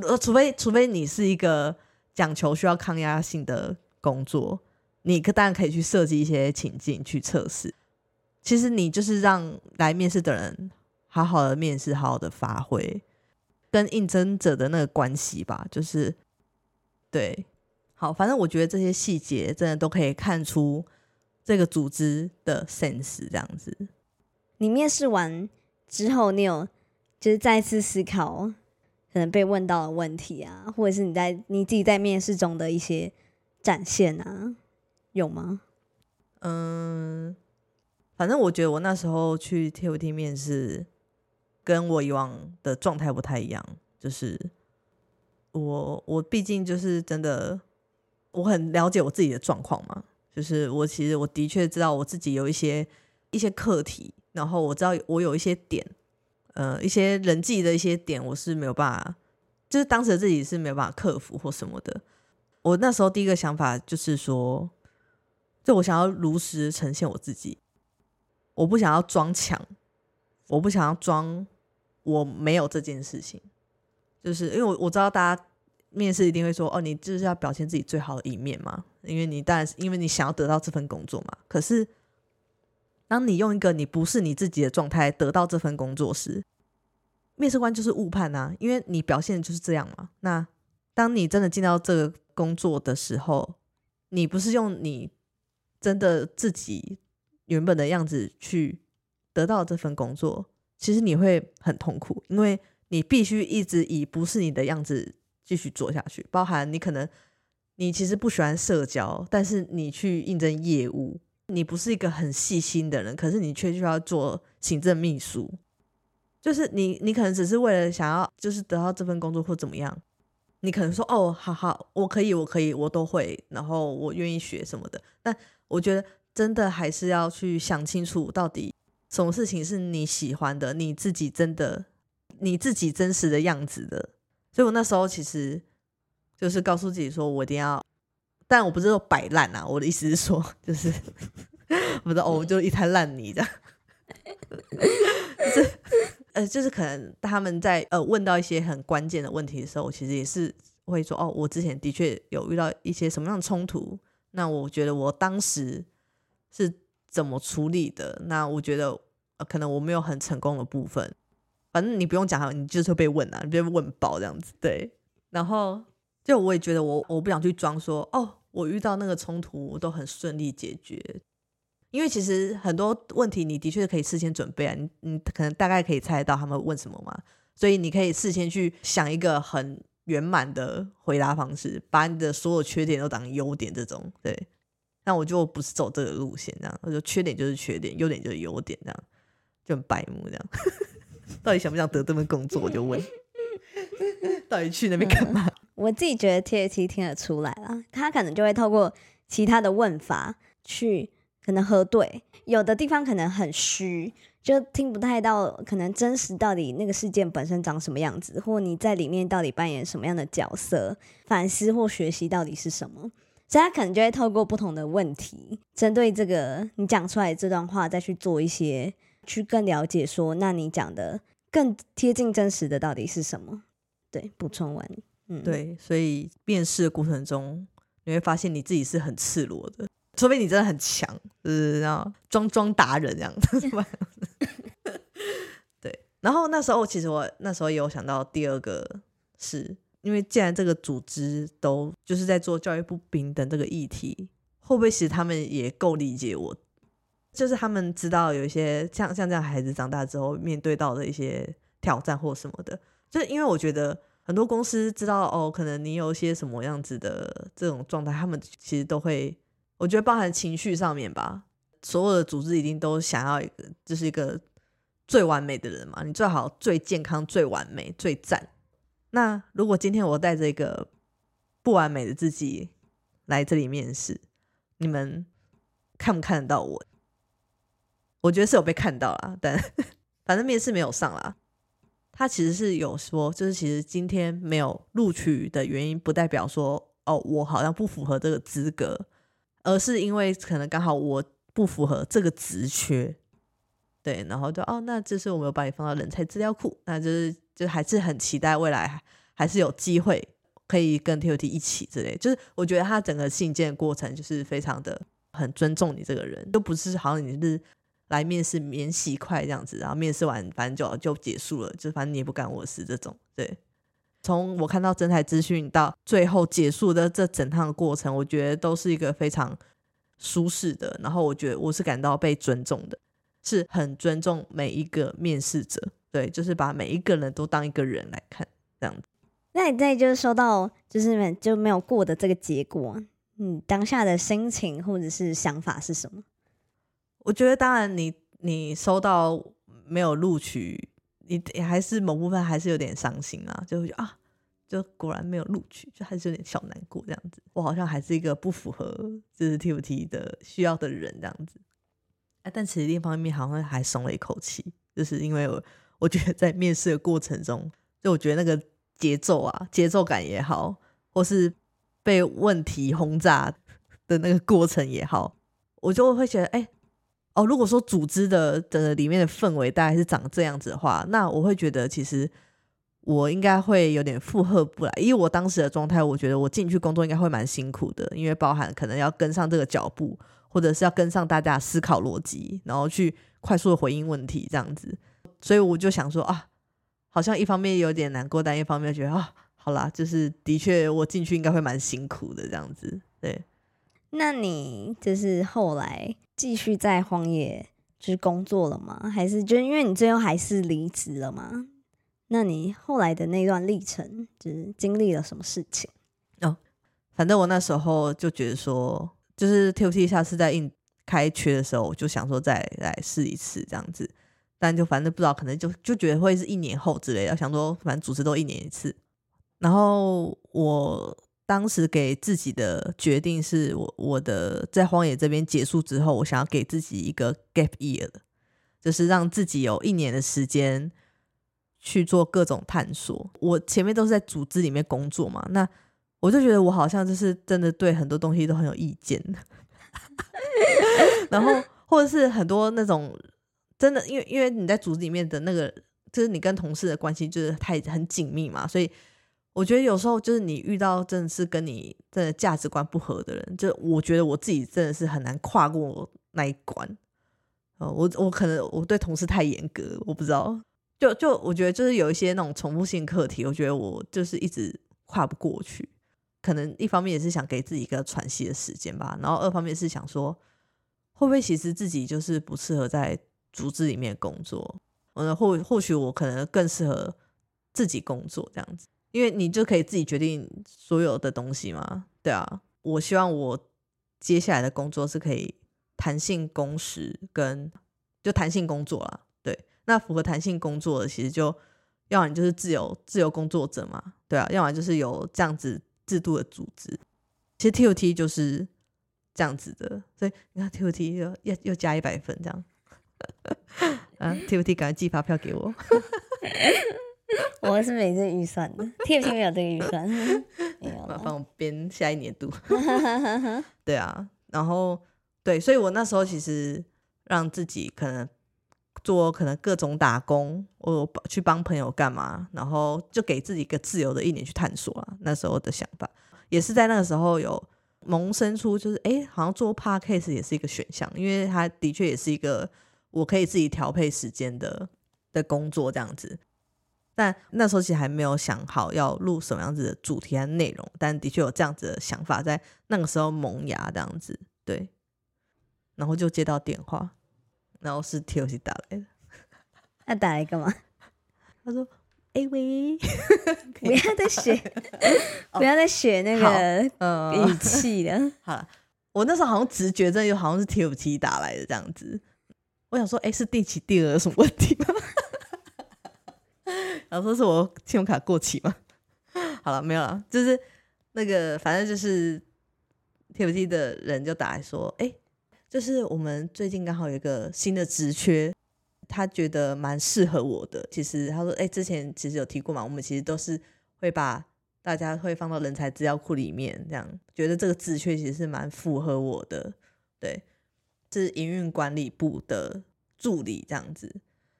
呃，除非除非你是一个讲求需要抗压性的工作，你可当然可以去设计一些情境去测试。其实你就是让来面试的人好好的面试，好好的发挥跟应征者的那个关系吧。就是对，好，反正我觉得这些细节真的都可以看出这个组织的 sense。这样子，
你面试完之后，你有就是再次思考。可能被问到的问题啊，或者是你在你自己在面试中的一些展现啊，有吗？
嗯，反正我觉得我那时候去 TOT 面试，跟我以往的状态不太一样。就是我我毕竟就是真的，我很了解我自己的状况嘛。就是我其实我的确知道我自己有一些一些课题，然后我知道我有一些点。呃，一些人际的一些点，我是没有办法，就是当时自己是没有办法克服或什么的。我那时候第一个想法就是说，就我想要如实呈现我自己，我不想要装强，我不想要装我没有这件事情。就是因为我我知道大家面试一定会说，哦，你就是要表现自己最好的一面嘛，因为你当然是因为你想要得到这份工作嘛。可是。当你用一个你不是你自己的状态得到这份工作时，面试官就是误判呐，因为你表现就是这样嘛。那当你真的进到这个工作的时候，你不是用你真的自己原本的样子去得到这份工作，其实你会很痛苦，因为你必须一直以不是你的样子继续做下去。包含你可能你其实不喜欢社交，但是你去应征业务。你不是一个很细心的人，可是你却需要做行政秘书，就是你，你可能只是为了想要，就是得到这份工作或怎么样，你可能说哦，好好，我可以，我可以，我都会，然后我愿意学什么的。但我觉得真的还是要去想清楚，到底什么事情是你喜欢的，你自己真的，你自己真实的样子的。所以我那时候其实就是告诉自己说，我一定要。但我不是说摆烂啊，我的意思是说，就是 [LAUGHS] 不是哦，就一滩烂泥这样。是呃，就是可能他们在呃问到一些很关键的问题的时候，我其实也是会说哦，我之前的确有遇到一些什么样的冲突，那我觉得我当时是怎么处理的？那我觉得呃，可能我没有很成功的部分，反正你不用讲，你就是会被问啊，你被问爆这样子。对，然后就我也觉得我我不想去装说哦，我遇到那个冲突我都很顺利解决。因为其实很多问题，你的确可以事先准备啊，你你可能大概可以猜得到他们问什么嘛，所以你可以事先去想一个很圆满的回答方式，把你的所有缺点都当优点这种。对，那我就不是走这个路线，这样，我就缺点就是缺点，优点就是优点，这样就很白目这样。到底想不想得这份工作？我就问，[LAUGHS] 到底去那边干嘛？[LAUGHS]
我自己觉得 T A T 听得出来了，他可能就会透过其他的问法去。可能核对，有的地方可能很虚，就听不太到，可能真实到底那个事件本身长什么样子，或你在里面到底扮演什么样的角色，反思或学习到底是什么，所以他可能就会透过不同的问题，针对这个你讲出来这段话，再去做一些，去更了解说，那你讲的更贴近真实的到底是什么？对，补充完，
嗯，对，所以面试的过程中，你会发现你自己是很赤裸的。除非你真的很强，就是然后装装达人这样子，[LAUGHS] 对。然后那时候其实我那时候也有想到第二个，是因为既然这个组织都就是在做教育不平等这个议题，会不会其实他们也够理解我？就是他们知道有一些像像这样孩子长大之后面对到的一些挑战或什么的，就是因为我觉得很多公司知道哦，可能你有一些什么样子的这种状态，他们其实都会。我觉得包含情绪上面吧，所有的组织一定都想要一个，就是一个最完美的人嘛。你最好最健康、最完美、最赞。那如果今天我带着一个不完美的自己来这里面试，你们看不看得到我？我觉得是有被看到啦，但反正面试没有上啦。他其实是有说，就是其实今天没有录取的原因，不代表说哦，我好像不符合这个资格。而是因为可能刚好我不符合这个职缺，对，然后就哦，那这是我们有把你放到人才资料库，那就是就还是很期待未来还是有机会可以跟 T O T 一起之类，就是我觉得他整个信件过程就是非常的很尊重你这个人，就不是好像你是来面试免洗快这样子，然后面试完反正就就结束了，就反正你也不干我事这种，对。从我看到真才资讯到最后结束的这整趟过程，我觉得都是一个非常舒适的。然后我觉得我是感到被尊重的，是很尊重每一个面试者。对，就是把每一个人都当一个人来看，这样子。
那你在就是收到就是就没有过的这个结果，你当下的心情或者是想法是什么？
我觉得当然，你你收到没有录取。你还是某部分还是有点伤心啊，就会觉得啊，就果然没有录取，就还是有点小难过这样子。我好像还是一个不符合就是 T F T 的需要的人这样子。哎，但其实另一方面好像还松了一口气，就是因为我我觉得在面试的过程中，就我觉得那个节奏啊，节奏感也好，或是被问题轰炸的那个过程也好，我就会觉得哎。哦，如果说组织的的里面的氛围大概是长这样子的话，那我会觉得其实我应该会有点负荷不来。因为我当时的状态，我觉得我进去工作应该会蛮辛苦的，因为包含可能要跟上这个脚步，或者是要跟上大家思考逻辑，然后去快速的回应问题这样子。所以我就想说啊，好像一方面有点难过，但一方面觉得啊，好啦，就是的确我进去应该会蛮辛苦的这样子。对，
那你就是后来。继续在荒野就是工作了吗？还是就因为你最后还是离职了吗？那你后来的那段历程，就是经历了什么事情？
哦，反正我那时候就觉得说，就是 T O T 下次在应开缺的时候，我就想说再来试一次这样子，但就反正不知道，可能就就觉得会是一年后之类的，想说反正主持都一年一次，然后我。当时给自己的决定是我我的在荒野这边结束之后，我想要给自己一个 gap year，就是让自己有一年的时间去做各种探索。我前面都是在组织里面工作嘛，那我就觉得我好像就是真的对很多东西都很有意见，[LAUGHS] 然后或者是很多那种真的，因为因为你在组织里面的那个就是你跟同事的关系就是太很紧密嘛，所以我觉得有时候就是你遇到真的是跟你真的价值观不合的人，就我觉得我自己真的是很难跨过那一关。哦，我我可能我对同事太严格，我不知道。就就我觉得就是有一些那种重复性课题，我觉得我就是一直跨不过去。可能一方面也是想给自己一个喘息的时间吧，然后二方面是想说，会不会其实自己就是不适合在组织里面工作？嗯，或或许我可能更适合自己工作这样子，因为你就可以自己决定所有的东西嘛。对啊，我希望我接下来的工作是可以弹性工时跟就弹性工作啦。对，那符合弹性工作的，其实就要么就是自由自由工作者嘛，对啊，要么就是有这样子制度的组织。其实 T O T 就是这样子的，所以你看 T O T 又又又加一百分这样。[LAUGHS] 啊，T F T 赶快寄发票给我。[LAUGHS] [LAUGHS]
我是没这预算的，T F T 没有这个预算，[LAUGHS] 没有了。
帮我编下一年度。[LAUGHS] 对啊，然后对，所以我那时候其实让自己可能做可能各种打工，我去帮朋友干嘛，然后就给自己一个自由的一年去探索啊。那时候的想法也是在那个时候有萌生出，就是哎，好像做 Podcast 也是一个选项，因为它的确也是一个。我可以自己调配时间的的工作这样子，但那时候其实还没有想好要录什么样子的主题和内容，但的确有这样子的想法在那个时候萌芽这样子，对，然后就接到电话，然后是 T O C 打来的，
那打来干嘛？
他说：“哎喂，[LAUGHS]
不要再学，[LAUGHS] 不要再学那个语气了。[LAUGHS] ”
好了，我那时候好像直觉，真的又好像是 T O C 打来的这样子。我想说，哎，是第几第二有什么问题吗？然后说是我信用卡过期吗？[LAUGHS] 好了，没有了，就是那个，反正就是 T F T 的人就打来说，哎，就是我们最近刚好有一个新的职缺，他觉得蛮适合我的。其实他说，哎，之前其实有提过嘛，我们其实都是会把大家会放到人才资料库里面，这样觉得这个职缺其实是蛮符合我的，对。是营运管理部的助理这样子，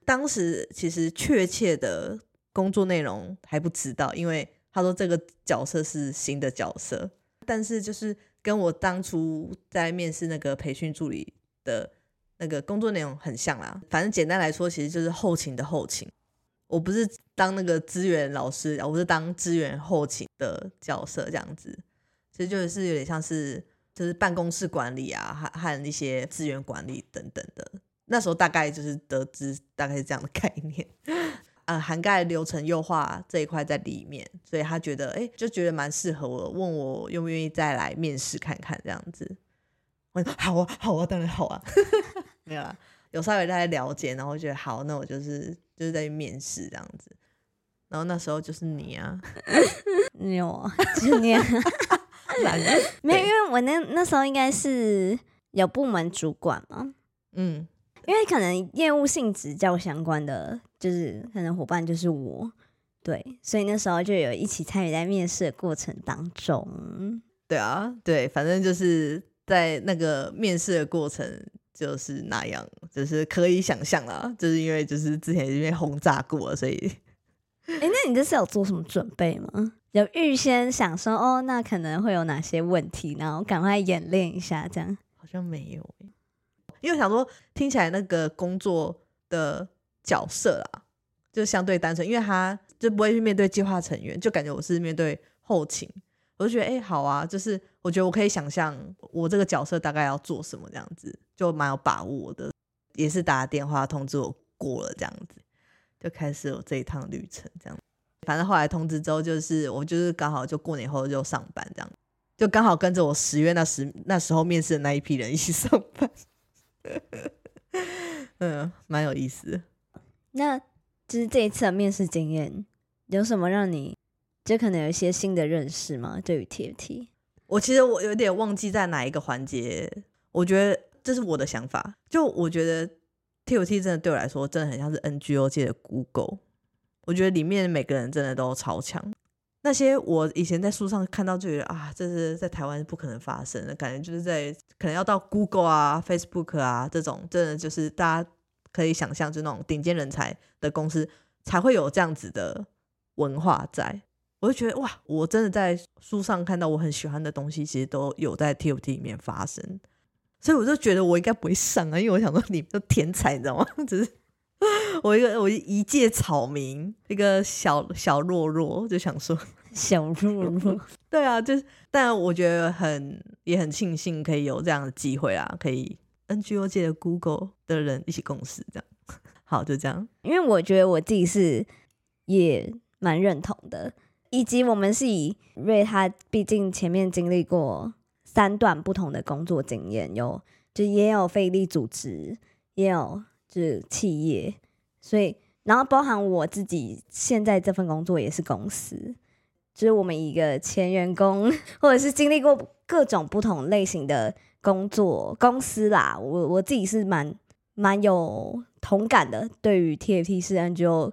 当时其实确切的工作内容还不知道，因为他说这个角色是新的角色，但是就是跟我当初在面试那个培训助理的那个工作内容很像啦。反正简单来说，其实就是后勤的后勤。我不是当那个资源老师，我是当资源后勤的角色这样子，其实就是有点像是。就是办公室管理啊，和和一些资源管理等等的。那时候大概就是得知大概是这样的概念，呃，涵盖流程优化这一块在里面，所以他觉得哎，就觉得蛮适合我，问我愿不愿意再来面试看看这样子。我说好啊，好啊，当然好啊，[LAUGHS] 没有啦，有稍微在了解，然后觉得好，那我就是就是在面试这样子。然后那时候就是你啊，[LAUGHS]
你有，就是你。[LAUGHS] 没有，因为我那那时候应该是有部门主管嘛，嗯，因为可能业务性质较相关的，就是可能伙伴就是我，对，所以那时候就有一起参与在面试的过程当中。
对啊，对，反正就是在那个面试的过程就是那样，就是可以想象啦，就是因为就是之前已经轰炸过，所以。
哎，那你这是有做什么准备吗？有预先想说哦，那可能会有哪些问题，然后赶快演练一下，这样
好像没有因为想说听起来那个工作的角色啊，就相对单纯，因为他就不会去面对计划成员，就感觉我是面对后勤，我就觉得哎好啊，就是我觉得我可以想象我这个角色大概要做什么这样子，就蛮有把握的，也是打电话通知我过了这样子，就开始我这一趟旅程这样。反正后来通知之后，就是我就是刚好就过年后就上班，这样就刚好跟着我十月那时那时候面试的那一批人一起上班，[LAUGHS] 嗯，蛮有意思。
那就是这一次的面试经验有什么让你就可能有一些新的认识吗？对于 TFT，
我其实我有点忘记在哪一个环节，我觉得这是我的想法，就我觉得 TFT 真的对我来说真的很像是 NGO 界的 Google。我觉得里面每个人真的都超强，那些我以前在书上看到就觉得啊，这是在台湾是不可能发生的，感觉就是在可能要到 Google 啊、Facebook 啊这种，真的就是大家可以想象，就那种顶尖人才的公司，才会有这样子的文化在。我就觉得哇，我真的在书上看到我很喜欢的东西，其实都有在 TFT 里面发生。所以我就觉得我应该不会上啊，因为我想说你都天才，你知道吗？[LAUGHS] 只是我一个我一介草民，一个小小弱弱，就想说 [LAUGHS]
小弱弱。
对啊，就是，但我觉得很也很庆幸可以有这样的机会啊，可以 NGO 界的 Google 的人一起共事，这样 [LAUGHS] 好，就这样。
因为我觉得我自己是也蛮认同的，以及我们是以瑞他毕竟前面经历过。三段不同的工作经验，有就也有非利组织，也有就是企业，所以然后包含我自己现在这份工作也是公司，就是我们一个前员工 [LAUGHS] 或者是经历过各种不同类型的工作公司啦，我我自己是蛮蛮有同感的，对于 TFT 是 NGO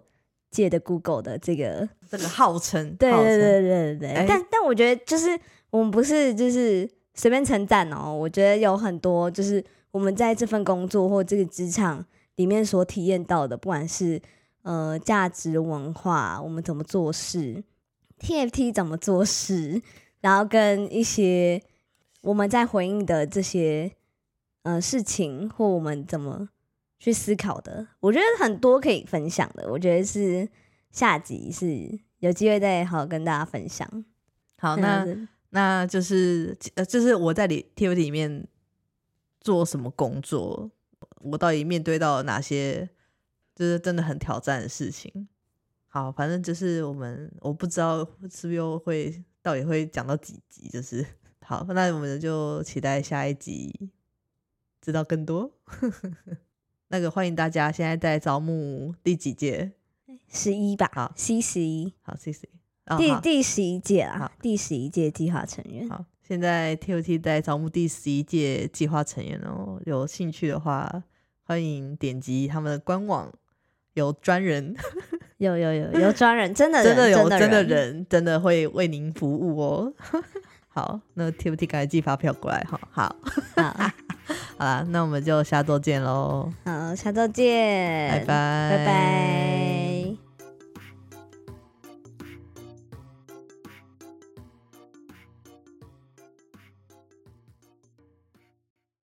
界的 Google 的这个
这个号称，
对对对对对，但但我觉得就是我们不是就是。随便称赞哦，我觉得有很多就是我们在这份工作或这个职场里面所体验到的，不管是呃价值文化，我们怎么做事，TFT 怎么做事，然后跟一些我们在回应的这些呃事情，或我们怎么去思考的，我觉得很多可以分享的。我觉得是下集是有机会再好好跟大家分享。
好，那。那就是呃，就是我在里 TVT 里面做什么工作，我到底面对到哪些就是真的很挑战的事情。好，反正就是我们我不知道是不是又会到底会讲到几集，就是好，那我们就期待下一集知道更多。[LAUGHS] 那个欢迎大家，现在在招募第几届？
十一吧。
好
，C 十一。
好，C 十一。
第第十一届啊，第十一届计划成员。
好，现在 TOT 在招募第十一届计划成员哦，有兴趣的话，欢迎点击他们的官网，有专人，[LAUGHS]
有有有有专人，真的 [LAUGHS]
真的有
真
的人，真的会为您服务哦。好，那 TFT 赶紧寄发票过来哈。好，
好，[LAUGHS]
好啦，那我们就下周见喽。
好，下周见，
拜拜，
拜拜。